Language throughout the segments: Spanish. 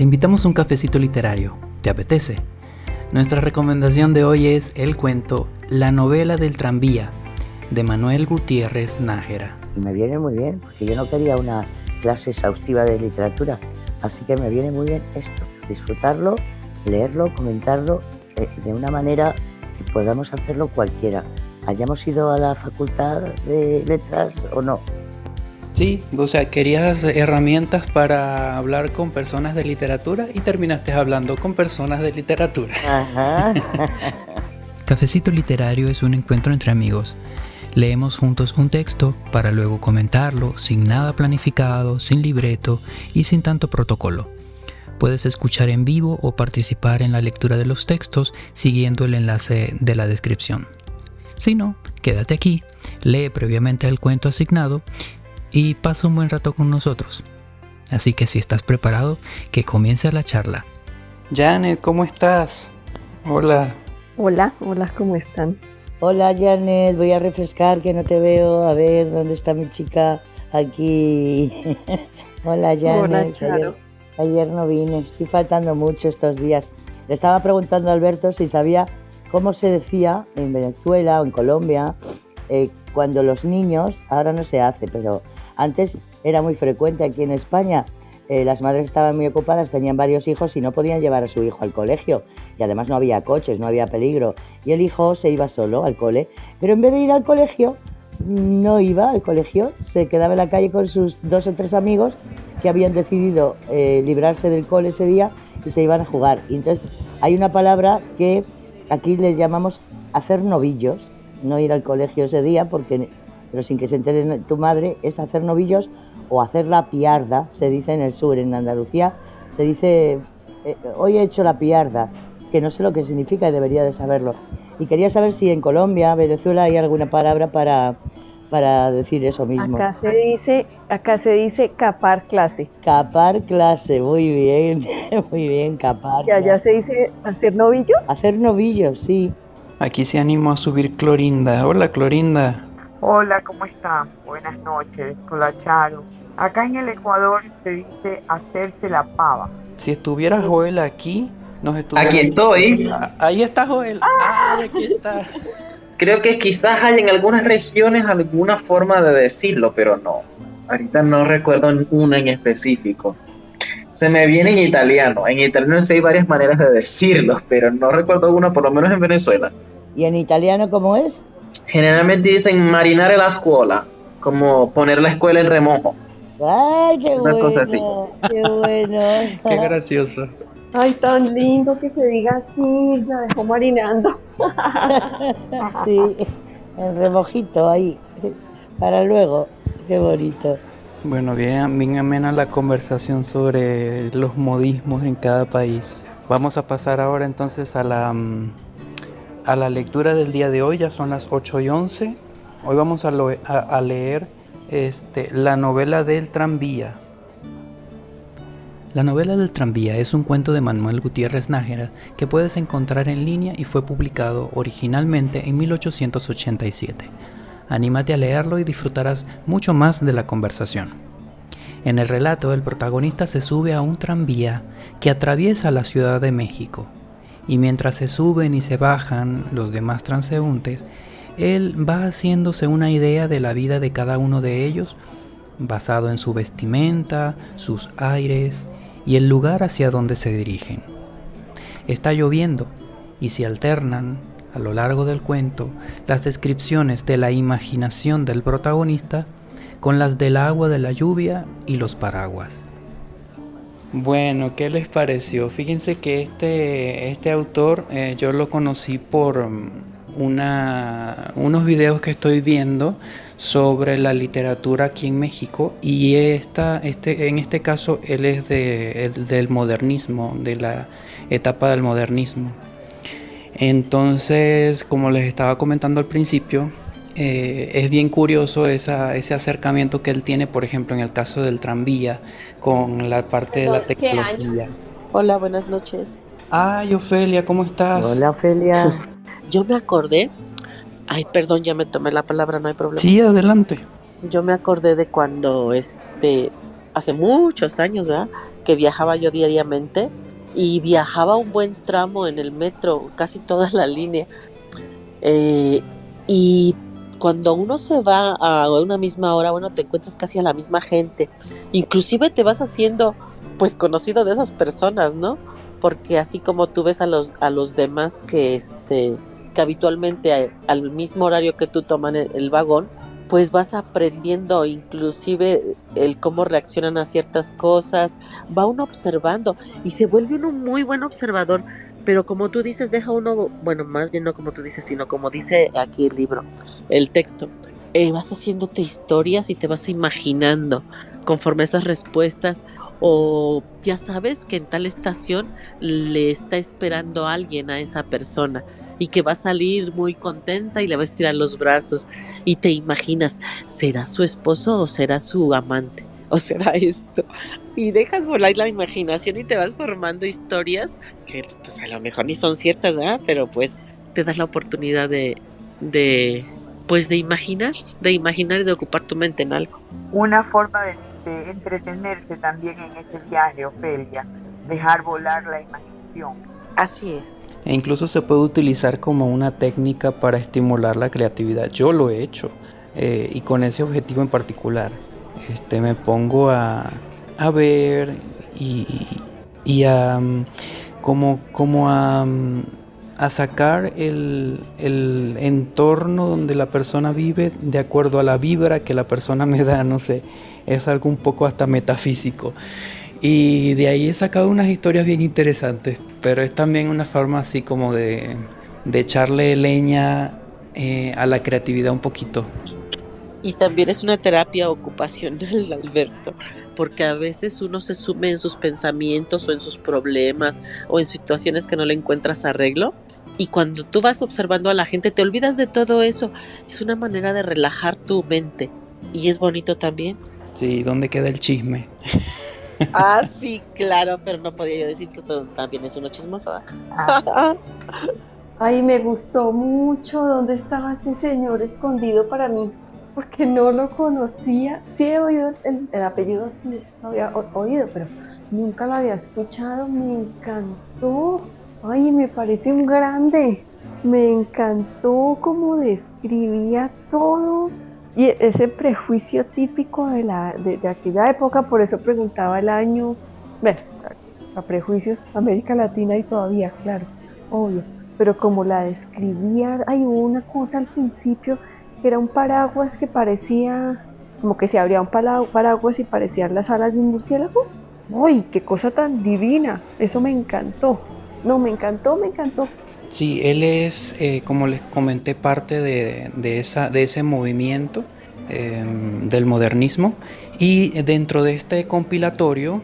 Te invitamos a un cafecito literario. ¿Te apetece? Nuestra recomendación de hoy es el cuento La novela del tranvía de Manuel Gutiérrez Nájera. Me viene muy bien, porque yo no quería una clase exhaustiva de literatura, así que me viene muy bien esto, disfrutarlo, leerlo, comentarlo eh, de una manera que podamos hacerlo cualquiera, hayamos ido a la facultad de letras o no. Sí, o sea, querías herramientas para hablar con personas de literatura y terminaste hablando con personas de literatura. Ajá. Cafecito Literario es un encuentro entre amigos. Leemos juntos un texto para luego comentarlo sin nada planificado, sin libreto y sin tanto protocolo. Puedes escuchar en vivo o participar en la lectura de los textos siguiendo el enlace de la descripción. Si no, quédate aquí, lee previamente el cuento asignado y pasa un buen rato con nosotros. Así que si estás preparado, que comience la charla. Janet, ¿cómo estás? Hola. Hola, hola, ¿cómo están? Hola Janet, voy a refrescar que no te veo. A ver, ¿dónde está mi chica? Aquí. Hola Janet. Hola, Ayer, no vine, estoy faltando mucho estos días. Le estaba preguntando a Alberto si sabía cómo se decía en Venezuela o en Colombia eh, cuando los niños, ahora no se hace, pero antes era muy frecuente aquí en España. Eh, las madres estaban muy ocupadas, tenían varios hijos y no podían llevar a su hijo al colegio. Y además no había coches, no había peligro. Y el hijo se iba solo al cole. Pero en vez de ir al colegio, no iba al colegio, se quedaba en la calle con sus dos o tres amigos que habían decidido eh, librarse del cole ese día y se iban a jugar. Entonces hay una palabra que aquí les llamamos hacer novillos, no ir al colegio ese día porque pero sin que se entere tu madre, es hacer novillos o hacer la piarda, se dice en el sur, en Andalucía, se dice, eh, hoy he hecho la piarda, que no sé lo que significa y debería de saberlo. Y quería saber si en Colombia, Venezuela, hay alguna palabra para, para decir eso mismo. Acá se dice, acá se dice capar clase. Capar clase, muy bien, muy bien, capar. ¿Y allá se dice hacer novillos? Hacer novillos, sí. Aquí se animó a subir Clorinda. Hola, Clorinda. Hola, ¿cómo están? Buenas noches, hola Charo. Acá en el Ecuador se dice hacerse la pava. Si estuviera Joel aquí, nos estuviera... Aquí estoy. Ah, ahí está Joel. Ah, aquí está. Creo que quizás hay en algunas regiones alguna forma de decirlo, pero no. Ahorita no recuerdo una en específico. Se me viene en italiano. En italiano sí hay varias maneras de decirlo, pero no recuerdo una, por lo menos en Venezuela. ¿Y en italiano cómo es? Generalmente dicen marinar la escuela, como poner la escuela en remojo. Ay, qué bueno. Qué bueno. qué gracioso. Ay, tan lindo que se diga así, la dejó marinando. sí, el remojito ahí, para luego. Qué bonito. Bueno, bien, bien amena la conversación sobre los modismos en cada país. Vamos a pasar ahora entonces a la mm, a la lectura del día de hoy, ya son las 8 y 11. Hoy vamos a, leer este, la novela del tranvía. La novela del tranvía es un cuento de Manuel Gutiérrez Nájera que puedes encontrar en línea y fue publicado originalmente en 1887. Anímate a leerlo y disfrutarás mucho más de la conversación. En el relato, el protagonista se sube a un tranvía que atraviesa la Ciudad de México y mientras se suben y se bajan los demás transeúntes, él va haciéndose una idea de la vida de cada uno de ellos, basado en su vestimenta, sus aires y el lugar hacia donde se dirigen. Está lloviendo y se alternan a lo largo del cuento las descripciones de la imaginación del protagonista con las del agua de la lluvia y los paraguas. Bueno, ¿qué les pareció? Fíjense que este, este autor eh, yo lo conocí por mm, una, unos videos que estoy viendo sobre la literatura aquí en México y esta, este, en este caso él es de, del modernismo, de la etapa del modernismo. Entonces, como les estaba comentando al principio, eh, es bien curioso ese acercamiento que él tiene, por ejemplo, en el caso del tranvía, con la parte de la tecnología. Hola, buenas noches. Ay, Ofelia, ¿cómo estás? Hola, Ofelia. Yo me acordé. Ay, perdón, ya me tomé la palabra, no hay problema. Sí, adelante. Yo me acordé de cuando, este, hace muchos años, ¿verdad? que viajaba yo diariamente y viajaba un buen tramo en el metro, casi toda la línea. Eh, y cuando uno se va a una misma hora, bueno, te encuentras casi a la misma gente. Inclusive te vas haciendo, pues, conocido de esas personas, ¿no? Porque así como tú ves a los, a los demás que, este, que habitualmente al mismo horario que tú toman el vagón, pues vas aprendiendo inclusive el cómo reaccionan a ciertas cosas, va uno observando y se vuelve uno muy buen observador, pero como tú dices, deja uno, bueno, más bien no como tú dices, sino como dice aquí el libro, el texto, eh, vas haciéndote historias y te vas imaginando conforme esas respuestas o ya sabes que en tal estación le está esperando alguien a esa persona y que va a salir muy contenta y le va a estirar los brazos y te imaginas, ¿será su esposo o será su amante? ¿O será esto? Y dejas volar la imaginación y te vas formando historias que pues a lo mejor ni son ciertas, ¿verdad? Pero pues te das la oportunidad de, de pues de imaginar, de imaginar y de ocupar tu mente en algo. Una forma de, de entretenerse también en ese viaje, Ofelia, dejar volar la imaginación. Así es e incluso se puede utilizar como una técnica para estimular la creatividad. Yo lo he hecho eh, y con ese objetivo en particular. Este, me pongo a, a ver y, a mm, como, como a, mm, a sacar el, el, entorno donde la persona vive de acuerdo a la vibra que la persona me da, no sé, es algo un poco hasta metafísico. Y de ahí he sacado unas historias bien interesantes, pero es también una forma así como de, echarle leña eh, a la creatividad un poquito. Y también es una terapia ocupacional, Alberto, porque a veces uno se sume en sus pensamientos o en sus problemas o en situaciones que no le encuentras arreglo. Y cuando tú vas observando a la gente, te olvidas de todo eso. Es una manera de relajar tu mente. Y es bonito también. Sí, ¿dónde queda el chisme? Ah, sí, claro, pero no podía yo decir que también es uno chismoso. Ay, me gustó mucho dónde estaba ese señor escondido para mí, porque no lo conocía. Sí he oído el, apellido, sí lo había oído, pero nunca lo había escuchado. Me encantó. Ay, me parece un grande. Me encantó cómo describía todo y ese prejuicio típico de, la, de, aquella época, por eso preguntaba el año, bueno, a prejuicios América Latina y todavía, claro, obvio, pero como la describía, hay una cosa al principio era un paraguas que parecía, como que se abría un paraguas y parecían las alas de un murciélago. ¡Uy, qué cosa tan divina! Eso me encantó. No, me encantó, me encantó. Sí, él es, eh, como les comenté, parte de, esa, de ese movimiento em, del modernismo. Y dentro de este compilatorio,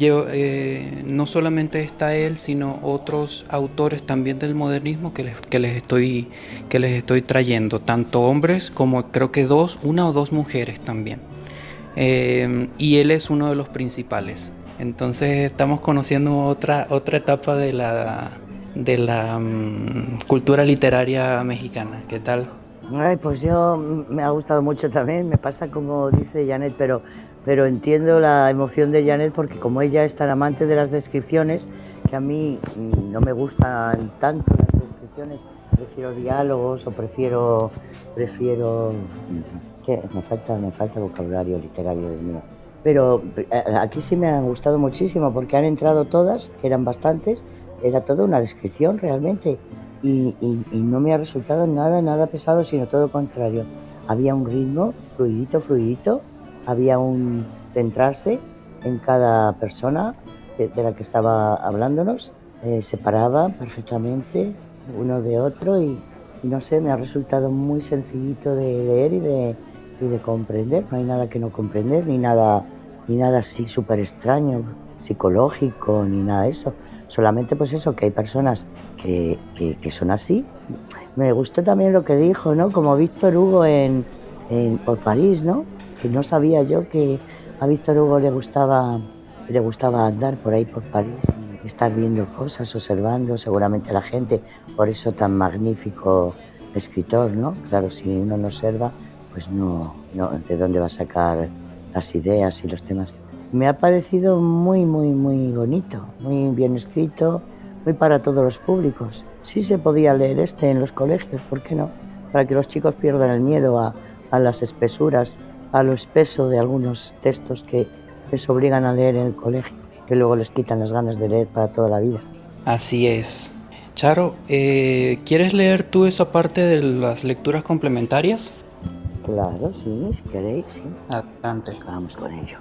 eh, no solamente está él, sino otros autores también del modernismo que les, que les, estoy, que les estoy trayendo, tanto hombres como creo que dos, una o dos mujeres también. Em, y él es uno de los principales. Entonces estamos conociendo otra, otra etapa de la, de la mm, cultura literaria mexicana. ¿Qué tal? Ay, pues yo mm, me ha gustado mucho también, me pasa como dice Janet, pero, pero entiendo la emoción de Janet porque como ella es tan amante de las descripciones, que a mí mm, no me gustan tanto las descripciones, prefiero diálogos o prefiero, prefiero, ¿qué? Me falta, me falta vocabulario literario del mío. Pero eh, aquí sí me han gustado muchísimo porque han entrado todas, que eran bastantes, era toda una descripción realmente y, no me ha resultado nada, nada pesado, sino todo lo contrario. Había un ritmo fluidito, fluidito, había un centrarse en cada persona de, la que estaba hablándonos, eh, separaba perfectamente uno de otro y, no sé, me ha resultado muy sencillito de leer y de, y de comprender. No hay nada que no comprender, ni nada, ni nada así súper extraño, psicológico, ni nada de eso Solamente pues eso, que hay personas que, que, son así. Me gustó también lo que dijo, ¿no? Como Víctor Hugo en, en, por París, ¿no? Que no sabía yo que a Víctor Hugo le gustaba, le gustaba andar por ahí por París estar viendo cosas, observando seguramente a la gente. Por eso tan magnífico escritor, ¿no? Claro, si uno no observa, pues no, no, ¿de dónde va a sacar las ideas y los temas? Me ha parecido muy, muy, muy bonito, muy bien escrito, muy para todos los públicos. Sí se podía leer este en los colegios, ¿por qué no? Para que los chicos pierdan el miedo a, a las espesuras, a lo espeso de algunos textos que les obligan a leer en el colegio, que luego les quitan las ganas de leer para toda la vida. Así es. Charo, eh, ¿quieres leer tú esa parte de las lecturas complementarias? Claro, sí, si queréis, sí. Adelante. Vamos con ello.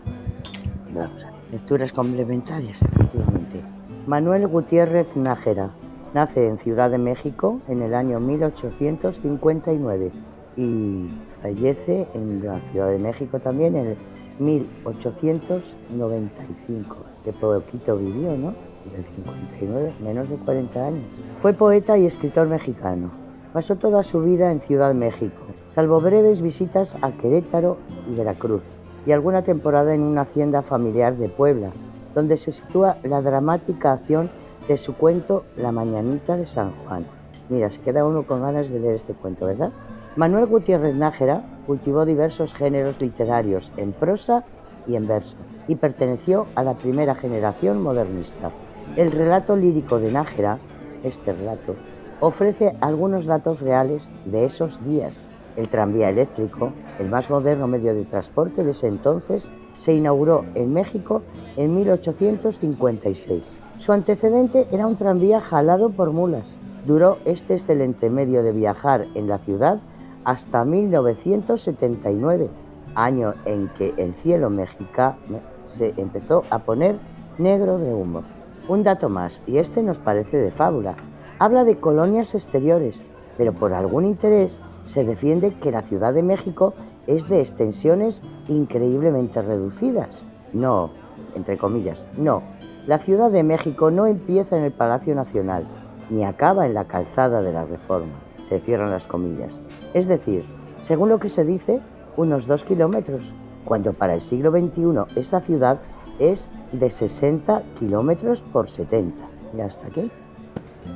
Vamos a Lecturas complementarias, efectivamente. Manuel Gutiérrez Nájera nace en Ciudad de México en el año 1859 y fallece en la Ciudad de México también en el 1895. Qué poquito vivió, ¿no? Del 59, menos de 40 años. Fue poeta y escritor mexicano. Pasó toda su vida en Ciudad México, salvo breves visitas a Querétaro y Veracruz, y alguna temporada en una hacienda familiar de Puebla, donde se sitúa la dramática acción de su cuento La Mañanita de San Juan. Mira, se queda uno con ganas de leer este cuento, ¿verdad? Manuel Gutiérrez Nájera cultivó diversos géneros literarios en prosa y en verso y perteneció a la primera generación modernista. El relato lírico de Nájera, este relato, ofrece algunos datos reales de esos días. El tranvía eléctrico, el más moderno medio de transporte de ese entonces, se inauguró en México en 1856. Su antecedente era un tranvía jalado por mulas. Duró este excelente medio de viajar en la ciudad hasta 1979, año en que el cielo mexicano se empezó a poner negro de humo. Un dato más, y este nos parece de fábula. Habla de colonias exteriores, pero por algún interés se defiende que la Ciudad de México es de extensiones increíblemente reducidas. No, entre comillas, no. La Ciudad de México no empieza en el Palacio Nacional, ni acaba en la calzada de la Reforma. Se cierran las comillas es decir, según lo que se dice, unos dos kilómetros, cuando para el siglo XXI esa ciudad es de 60 kilómetros por 70. ¿Y hasta qué?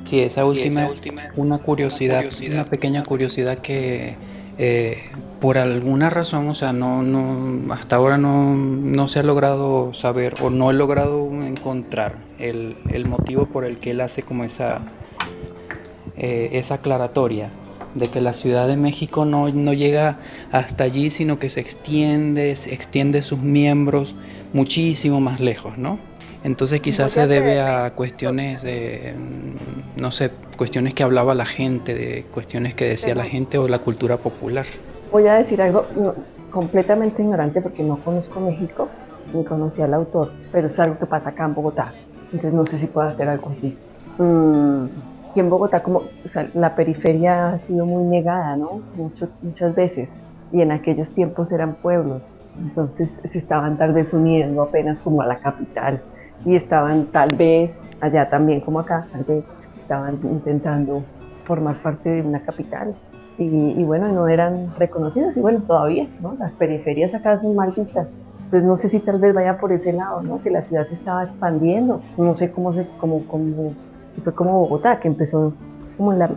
Sí, esa última, una curiosidad, una pequeña curiosidad que eh, por alguna razón, o sea, no, no, hasta ahora no, se ha logrado saber o no he logrado encontrar el, motivo por el que él hace como esa, eh, esa aclaratoria de que la Ciudad de México no, llega hasta allí, sino que se extiende, se extiende sus miembros muchísimo más lejos, ¿no? Entonces quizás se debe a cuestiones de, mm, no sé, cuestiones que hablaba la gente, de cuestiones que decía la gente o la cultura popular. Voy a decir algo completamente ignorante porque no conozco México ni conocía al autor, pero es algo que pasa acá en Bogotá. Entonces no sé si puedo hacer algo así. Mm, aquí en Bogotá como la periferia ha sido muy negada, ¿no? muchas veces. Y en aquellos tiempos eran pueblos, entonces se estaban tal vez uniendo apenas como a la capital y estaban tal vez allá también como acá, tal vez estaban intentando formar parte de una capital y, bueno, no eran reconocidos y bueno, todavía, ¿no? Las periferias acá son mal vistas. Pues no sé si tal vez vaya por ese lado, ¿no? Que la ciudad se estaba expandiendo, no sé cómo se, cómo, cómo fue como Bogotá, que empezó como en la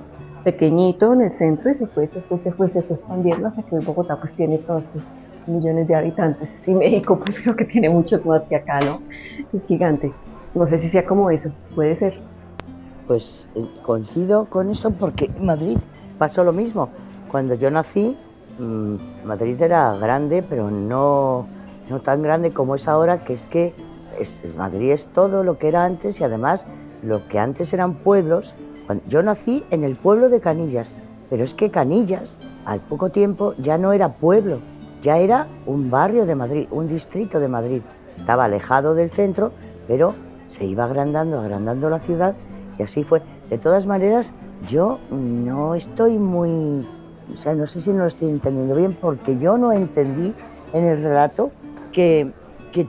pequeñito en el centro y se fue, se fue, se fue, se fue expandiendo hasta que Bogotá pues tiene todos estos millones de habitantes y México pues creo que tiene muchos más que acá, ¿no? Es gigante. No sé si sea como eso, puede ser. Pues eh, coincido con eso porque en Madrid pasó lo mismo. Cuando yo nací, mm, Madrid era grande, pero no, no tan grande como es ahora, que es que Madrid es todo lo que era antes y además lo que antes eran pueblos. Yo nací en el pueblo de Canillas, pero es que Canillas al poco tiempo ya no era pueblo, ya era un barrio de Madrid, un distrito de Madrid. Estaba alejado del centro, pero se iba agrandando, agrandando la ciudad y así fue. De todas maneras, yo no estoy muy, o sea, no sé si no lo estoy entendiendo bien, porque yo no entendí en el relato que, que,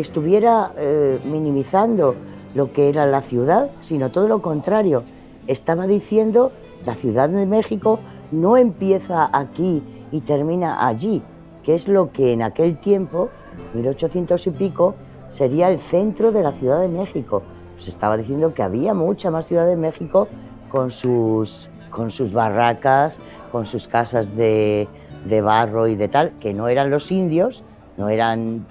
estuviera eh, minimizando lo que era la ciudad, sino todo lo contrario. Estaba diciendo, la Ciudad de México no empieza aquí y termina allí, que es lo que en aquel tiempo, 1800 y pico, sería el centro de la Ciudad de México. Se estaba diciendo que había mucha más Ciudad de México con sus, con sus barracas, con sus casas de, de barro y de tal, que no eran los indios, no eran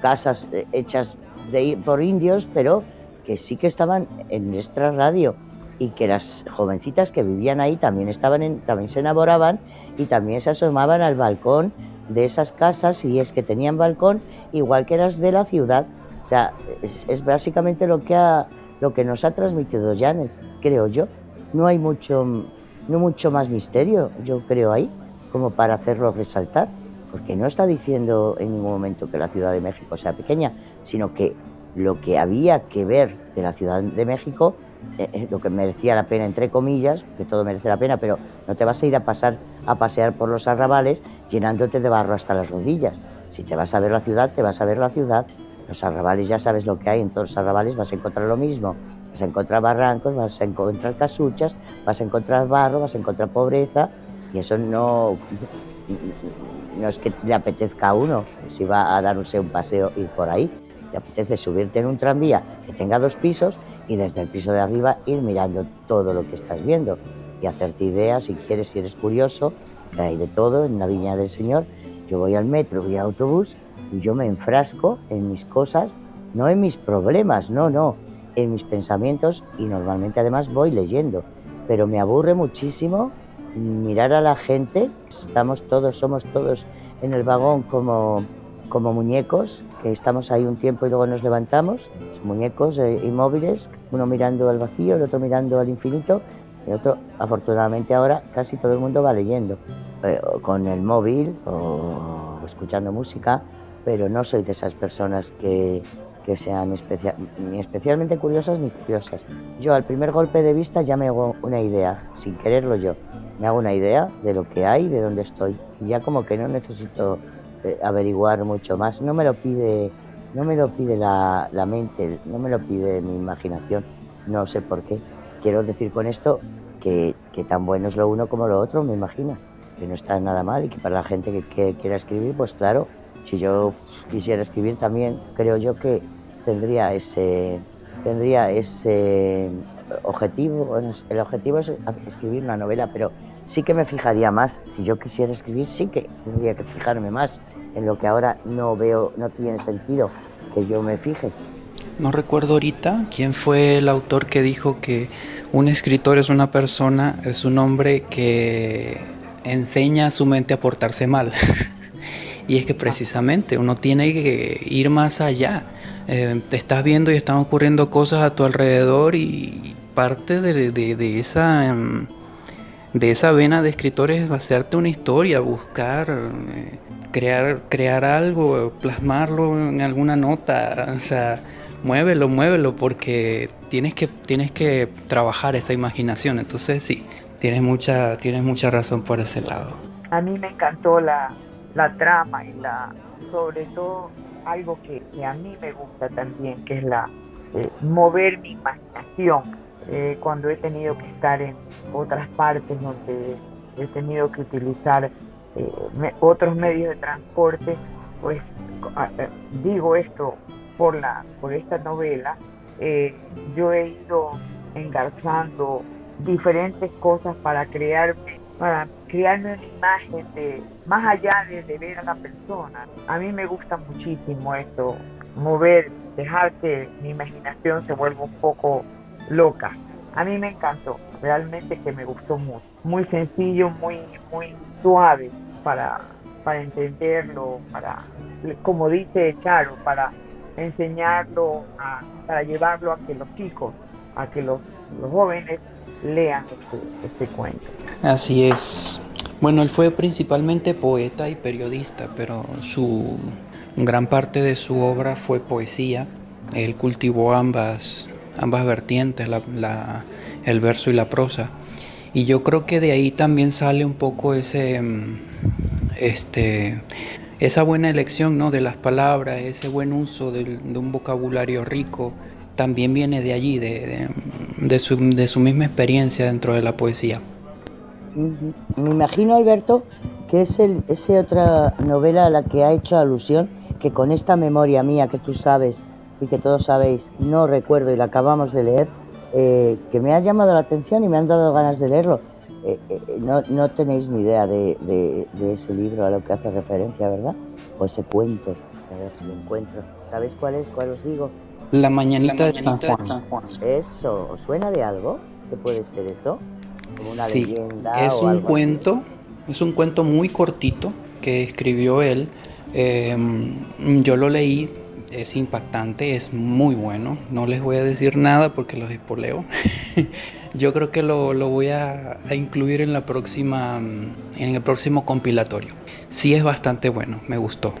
casas hechas de, por indios, pero que sí que estaban en nuestra radio y que las jovencitas que vivían ahí también estaban en, también se enamoraban y también se asomaban al balcón de esas casas y es que tenían balcón igual que las de la ciudad. O sea, es, básicamente lo que ha, lo que nos ha transmitido Janet, creo yo. No hay mucho no mucho más misterio, yo creo ahí, como para hacerlo resaltar, porque no está diciendo en ningún momento que la Ciudad de México sea pequeña, sino que lo que había que ver de la Ciudad de México eh, eh, lo que merecía la pena, entre comillas, que todo merece la pena, pero no te vas a ir a pasar a pasear por los arrabales llenándote de barro hasta las rodillas. Si te vas a ver la ciudad, te vas a ver la ciudad. Los arrabales ya sabes lo que hay, en todos los arrabales vas a encontrar lo mismo. Vas a encontrar barrancos, vas a encontrar casuchas, vas a encontrar barro, vas a encontrar pobreza, y eso no, no es que le apetezca a uno, si va a darse un paseo ir por ahí. Te apetece subirte en un tranvía que tenga dos pisos y desde el piso de arriba ir mirando todo lo que estás viendo y hacerte ideas si quieres, si eres curioso, hay de todo en la viña del Señor. Yo voy al metro, voy al autobús y yo me enfrasco en mis cosas, no en mis problemas, no, no, en mis pensamientos y normalmente además voy leyendo. Pero me aburre muchísimo mirar a la gente, estamos todos, somos todos en el vagón como, como muñecos que estamos ahí un tiempo y luego nos levantamos, muñecos eh, inmóviles, uno mirando al vacío, el otro mirando al infinito, y otro, afortunadamente ahora casi todo el mundo va leyendo, eh, con el móvil o escuchando música, pero no soy de esas personas que, que sean ni especialmente curiosas ni curiosas. Yo al primer golpe de vista ya me hago una idea, sin quererlo yo, me hago una idea de lo que hay, de dónde estoy, y ya como que no necesito averiguar mucho más. No me lo pide, no me lo pide la, la mente, no me lo pide mi imaginación. No sé por qué. Quiero decir con esto que, que, tan bueno es lo uno como lo otro, me imagino. Que no está nada mal y que para la gente que, que quiera escribir, pues claro, si yo quisiera escribir también, creo yo que tendría ese, tendría ese objetivo. El objetivo es escribir una novela, pero sí que me fijaría más. Si yo quisiera escribir, sí que tendría que fijarme más en lo que ahora no veo, no tiene sentido que yo me fije. No recuerdo ahorita quién fue el autor que dijo que un escritor es una persona, es un hombre que enseña a su mente a portarse mal. y es que precisamente uno tiene que ir más allá. Eh, te estás viendo y están ocurriendo cosas a tu alrededor y parte de, esa... Em, de esa vena de escritores es hacerte una historia, buscar eh, crear, crear algo, plasmarlo en alguna nota, o sea, muévelo, muévelo, porque tienes que, tienes que trabajar esa imaginación. Entonces sí, tienes mucha, tienes mucha razón por ese lado. A mí me encantó la, la trama y la, sobre todo algo que, a mí me gusta también, que es la eh, mover mi imaginación eh, cuando he tenido que estar en otras partes donde he tenido que utilizar eh, otros medios de transporte, pues eh, digo esto por, la, por esta novela, eh, yo he ido engarzando diferentes cosas para crearme, para crearme una imagen de más allá de, de ver a la persona. A mí me gusta muchísimo esto, mover, dejar que mi imaginación se vuelva un poco loca. A mí me encantó, realmente que me gustó mucho. Muy sencillo, muy, muy suave para, para entenderlo, para, como dice Charo, para enseñarlo, para llevarlo a que los chicos, a que los, jóvenes lean este, este cuento. Así es. Bueno, él fue principalmente poeta y periodista, pero su gran parte de su obra fue poesía. Él cultivó ambas ambas vertientes, la, el verso y la prosa. Y yo creo que de ahí también sale un poco ese, mm, este, esa buena elección ¿no? de las palabras, ese buen uso de, un vocabulario rico, también viene de allí, de, de, su, de, su, misma experiencia dentro de la poesía. Me imagino, Alberto, que es el, esa otra novela a la que ha hecho alusión, que con esta memoria mía que tú sabes y que todos sabéis, no recuerdo y la acabamos de leer, eh, que me ha llamado la atención y me han dado ganas de leerlo. Eh, eh, no, no, tenéis ni idea de, de, ese libro a lo que hace referencia, ¿verdad? O ese cuento. A ver si lo encuentro. ¿Sabéis cuál es? ¿Cuál os digo? La mañanita, de, San Juan. Eso, ¿os suena de algo? ¿Qué puede ser eso? Como una Sí, leyenda es o un algo así. cuento, es un cuento muy cortito que escribió él. Eh, yo lo leí, es impactante, es muy bueno. No les voy a decir nada porque los espoleo. yo creo que lo, lo voy a, a incluir en la próxima, en el próximo compilatorio. Sí es bastante bueno, me gustó.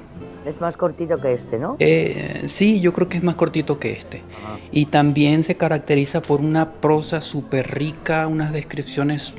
Es más cortito que este, ¿no? Eh, sí, yo creo que es más cortito que este. Ajá. Y también se caracteriza por una prosa súper rica, unas descripciones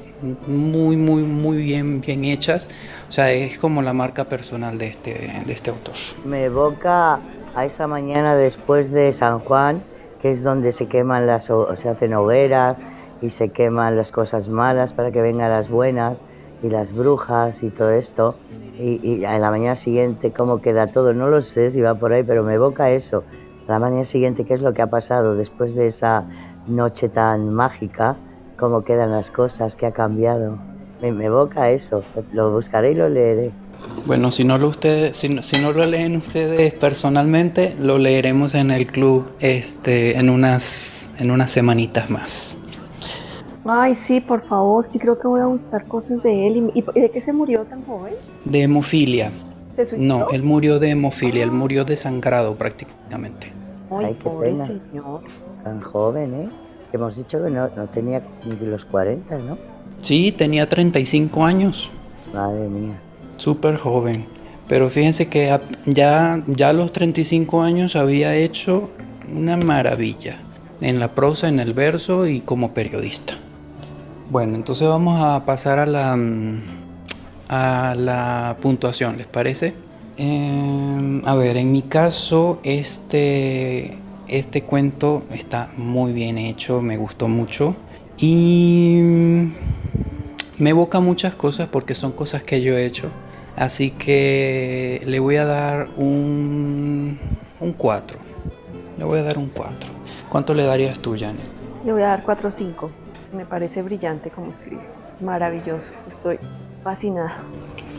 muy, muy, muy bien, bien hechas. O sea, es como la marca personal de este, de este autor. Me evoca a esa mañana después de San Juan, que es donde se queman las, se hacen hogueras y se queman las cosas malas para que vengan las buenas y las brujas y todo esto. Y, a la mañana siguiente cómo queda todo, no lo sé si va por ahí, pero me evoca eso. La mañana siguiente, qué es lo que ha pasado después de esa noche tan mágica, cómo quedan las cosas, qué ha cambiado. Me, me evoca eso, lo buscaré y lo leeré. Bueno, si no, lo ustedes, si, no, si no lo leen ustedes personalmente, lo leeremos en el club este, en, unas, en unas semanitas más. Ay, sí, por favor, sí creo que voy a buscar cosas de él. ¿Y, y de qué se murió tan joven? De hemofilia. ¿Se suicidó? No, él murió de hemofilia, él murió desangrado prácticamente. Ay, Ay, qué pobre pena. señor. Tan joven, ¿eh? Hemos dicho que no, no tenía ni los 40, ¿no? Sí, tenía 35 años, Madre mía. Súper joven. Pero fíjense que ya, ya a los 35 años había hecho una maravilla en la prosa, en el verso y como periodista. Bueno, entonces vamos a pasar a la, mm, a la puntuación, ¿les parece? Em, a ver, en mi caso, este, este cuento está muy bien hecho, me gustó mucho y mm, me evoca muchas cosas porque son cosas que yo he hecho. Así que le voy a dar un, un 4. Le voy a dar un 4. ¿Cuánto le darías tú, Janet? Le voy a dar 4 o 5. Me parece brillante como escribe. Maravilloso. Estoy fascinada.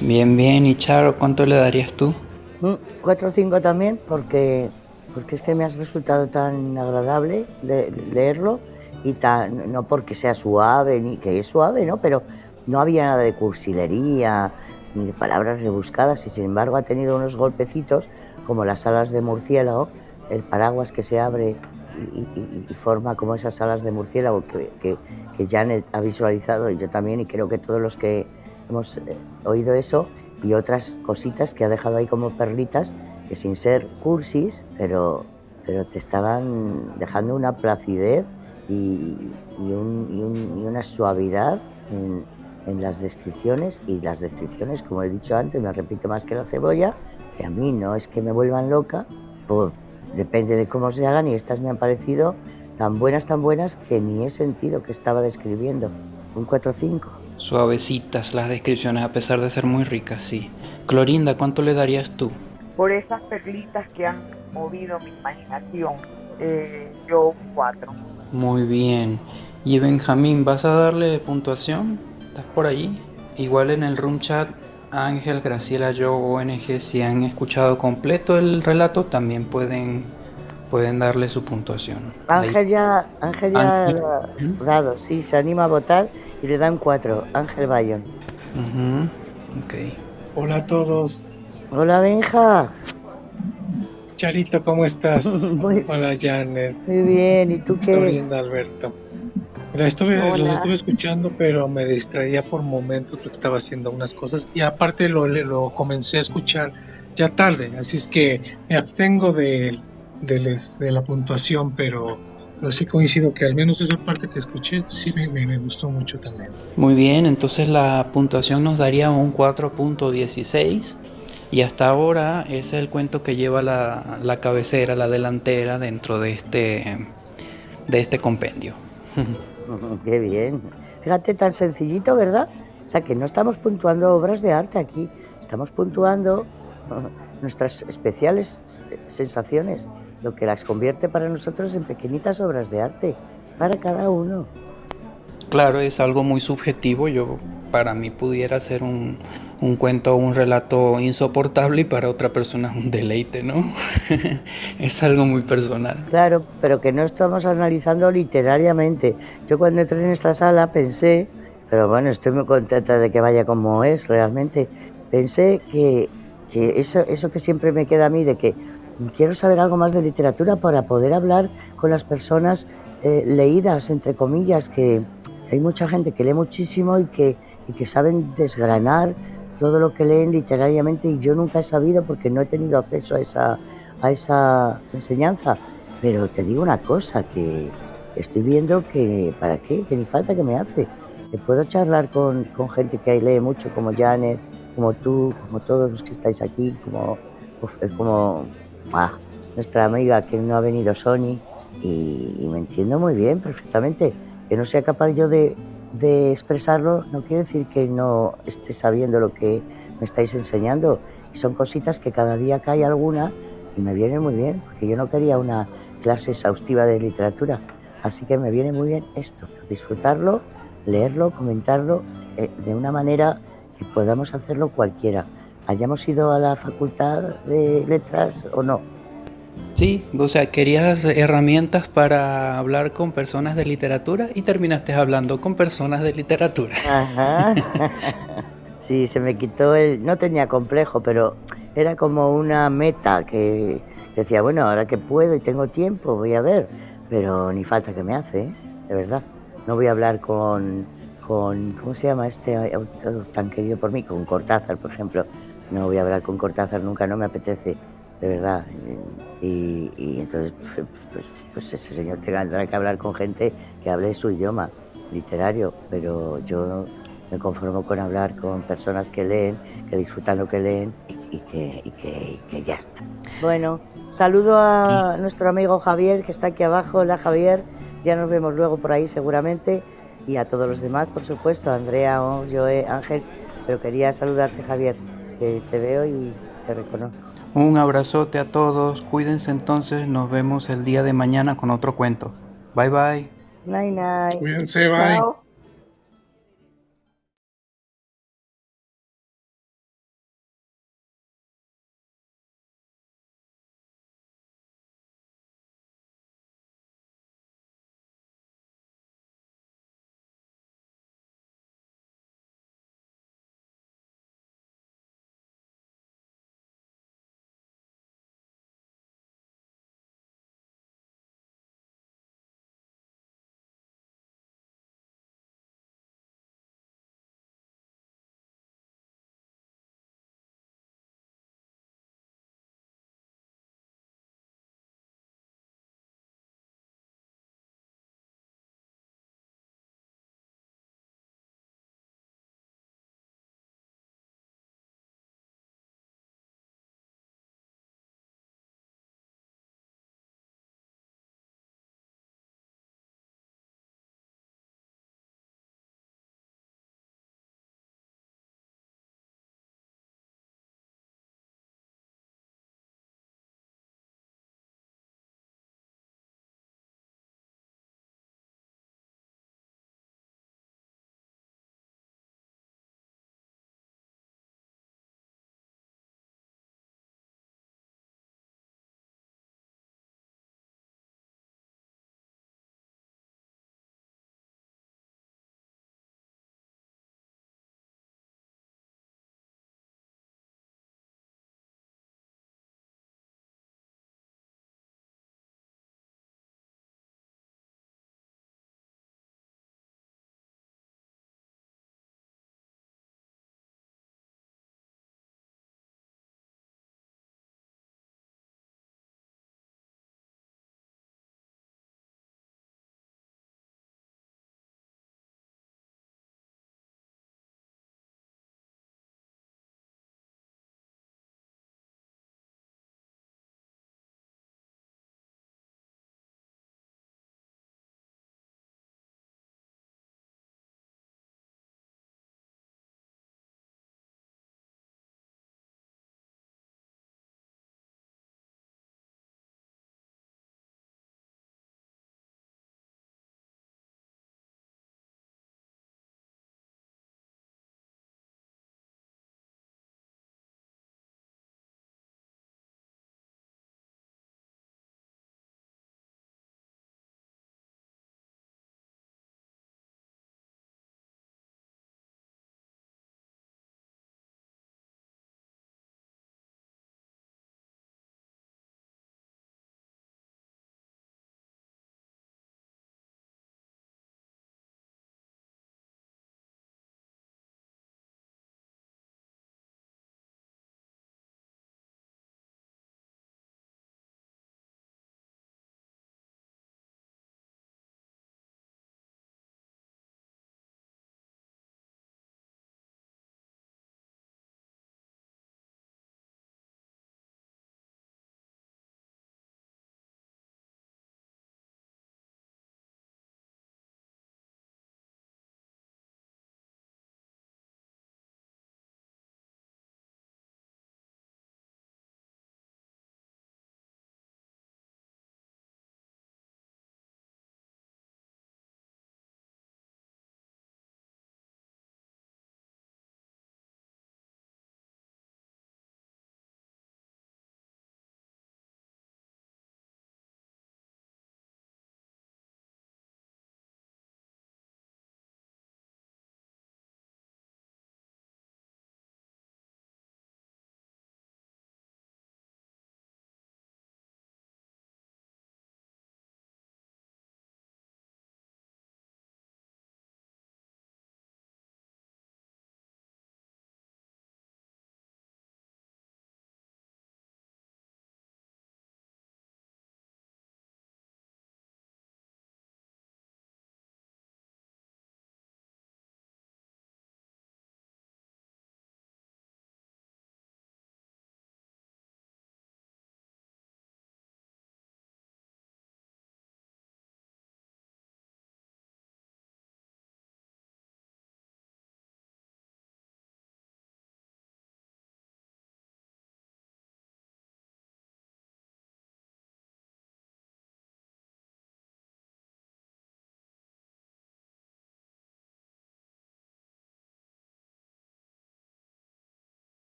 Bien, bien. ¿Y Charo, cuánto le darías tú? Mm, Cuatro o cinco también, porque, porque es que me has resultado tan agradable de leerlo y tan, no porque sea suave, ni que es suave, ¿no? Pero no había nada de cursilería, ni palabras rebuscadas y sin embargo ha tenido unos golpecitos como las alas de murciélago, el paraguas que se abre y, y- forma como esas alas de murciélago que, que, que Janet ha visualizado y yo también y creo que todos los que hemos eh, oído eso y otras cositas que ha dejado ahí como perlitas que sin ser cursis, pero, pero te estaban dejando una placidez y, y un- y un- y una suavidad en las descripciones y las descripciones, como he dicho antes, me repite más que la cebolla, que a mí no es que me vuelvan loca, pues depende de cómo se hagan y estas me han parecido tan buenas, tan buenas que ni he sentido que estaba describiendo. Un 4-5. Suavecitas las descripciones, a pesar de ser muy ricas, sí. Clorinda, ¿cuánto le darías tú? Por esas perlitas que han movido mi imaginación, eh, yo un 4. Muy bien. Y Benjamín, ¿vas a darle puntuación? ¿Estás por allí? Igual en el room chat, Ángel, Graciela, yo, ONG, si han escuchado completo el relato, también pueden, pueden darle su puntuación. Ahí. Ángel ya, Ángel ya Ángel. lo ha dado, sí, se anima a votar y le dan 4. Ángel Bayón. Ujú, Ok. Hola a todos. Hola Benja. Charito, ¿cómo estás? Muy- Hola Janet. Muy bien, ¿y tú qué? Florinda, Alberto. Mira, estuve, Hola. los estuve escuchando, pero me distraía por momentos porque estaba haciendo unas cosas y aparte lo, lo comencé a escuchar ya tarde, así es que me abstengo de, de, les- de la puntuación, pero, pero sí coincido que al menos esa parte que escuché pues sí me, me- me gustó mucho también. Muy bien, entonces la puntuación nos daría un 4.16 y hasta ahora es el cuento que lleva la, la cabecera, la delantera dentro de este, de este compendio. Qué bien. Fíjate, tan sencillito, ¿verdad? O sea, que no estamos puntuando obras de arte aquí, estamos puntuando nuestras especiales sensaciones, lo que las convierte para nosotros en pequeñitas obras de arte, para cada uno. Claro, es algo muy subjetivo. Yo, para mí, pudiera ser un, un cuento, un relato insoportable y para otra persona un deleite, ¿no? es algo muy personal. Claro, pero que no estamos analizando literariamente. Yo cuando entré en esta sala pensé, pero bueno, estoy muy contenta de que vaya como es realmente, pensé que, que eso, eso que siempre me queda a mí de que quiero saber algo más de literatura para poder hablar con las personas eh, leídas, entre comillas, que hay mucha gente que lee muchísimo y que, y que saben desgranar todo lo que leen literariamente y yo nunca he sabido porque no he tenido acceso a esa, a esa enseñanza. Pero te digo una cosa, que estoy viendo que, ¿para qué? Que ni falta que me hace. Que puedo charlar con, con gente que lee mucho, como Janet, como tú, como todos los que estáis aquí, como, como nuestra amiga que no ha venido, Sony, y, me entiendo muy bien, perfectamente. Que no sea capaz yo de, de expresarlo no quiere decir que no esté sabiendo lo que me estáis enseñando. Son cositas que cada día cae alguna y me viene muy bien, porque yo no quería una clase exhaustiva de literatura. Así que me viene muy bien esto, disfrutarlo, leerlo, comentarlo eh, de una manera que podamos hacerlo cualquiera, hayamos ido a la facultad de letras o no. Sí, o sea, querías herramientas para hablar con personas de literatura y terminaste hablando con personas de literatura. Ajá. Sí, se me quitó el... No tenía complejo, pero era como una meta que decía, bueno, ahora que puedo y tengo tiempo, voy a ver. Pero ni falta que me hace, ¿eh? de verdad. No voy a hablar con, con... ¿Cómo se llama este tan querido por mí? Con Cortázar, por ejemplo. No voy a hablar con Cortázar nunca, no me apetece de verdad. Y, entonces, pues, pues, ese señor tendrá que hablar con gente que hable su idioma literario, pero yo me conformo con hablar con personas que leen, que disfrutan lo que leen y, que, y que, ya está. Bueno, saludo a nuestro amigo Javier que está aquí abajo. Hola Javier, ya nos vemos luego por ahí seguramente. Y a todos los demás, por supuesto, Andrea, Joe, Ángel, pero quería saludarte Javier, que te veo y te reconozco. Un abrazote a todos, cuídense entonces, nos vemos el día de mañana con otro cuento. Bye bye. Night night. Cuídense, bye.